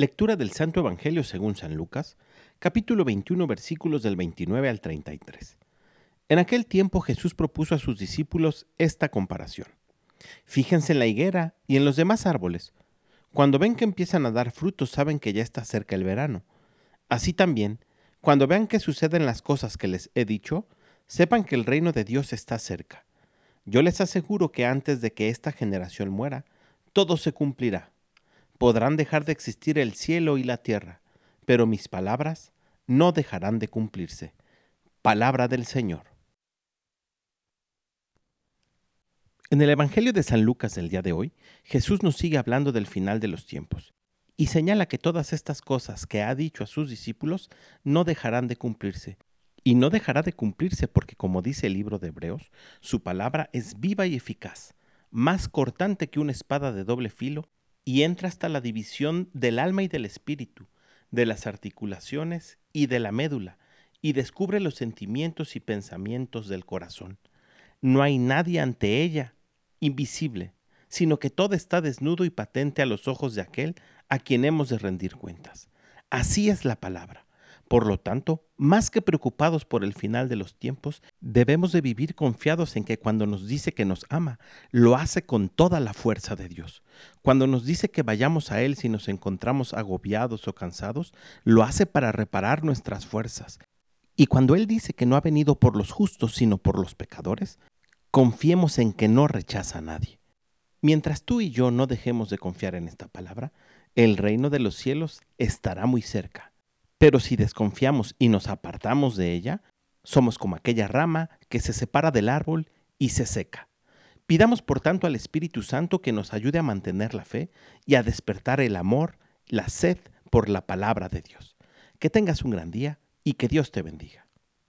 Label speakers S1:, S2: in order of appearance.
S1: Lectura del Santo Evangelio según San Lucas, capítulo 21, versículos del 29 al 33. En aquel tiempo Jesús propuso a sus discípulos esta comparación. Fíjense en la higuera y en los demás árboles. Cuando ven que empiezan a dar frutos saben que ya está cerca el verano. Así también, cuando vean que suceden las cosas que les he dicho, sepan que el reino de Dios está cerca. Yo les aseguro que antes de que esta generación muera, todo se cumplirá podrán dejar de existir el cielo y la tierra, pero mis palabras no dejarán de cumplirse. Palabra del Señor. En el Evangelio de San Lucas del día de hoy, Jesús nos sigue hablando del final de los tiempos y señala que todas estas cosas que ha dicho a sus discípulos no dejarán de cumplirse. Y no dejará de cumplirse porque, como dice el libro de Hebreos, su palabra es viva y eficaz, más cortante que una espada de doble filo y entra hasta la división del alma y del espíritu, de las articulaciones y de la médula, y descubre los sentimientos y pensamientos del corazón. No hay nadie ante ella invisible, sino que todo está desnudo y patente a los ojos de aquel a quien hemos de rendir cuentas. Así es la palabra. Por lo tanto, más que preocupados por el final de los tiempos, debemos de vivir confiados en que cuando nos dice que nos ama, lo hace con toda la fuerza de Dios. Cuando nos dice que vayamos a Él si nos encontramos agobiados o cansados, lo hace para reparar nuestras fuerzas. Y cuando Él dice que no ha venido por los justos, sino por los pecadores, confiemos en que no rechaza a nadie. Mientras tú y yo no dejemos de confiar en esta palabra, el reino de los cielos estará muy cerca. Pero si desconfiamos y nos apartamos de ella, somos como aquella rama que se separa del árbol y se seca. Pidamos por tanto al Espíritu Santo que nos ayude a mantener la fe y a despertar el amor, la sed por la palabra de Dios. Que tengas un gran día y que Dios te bendiga.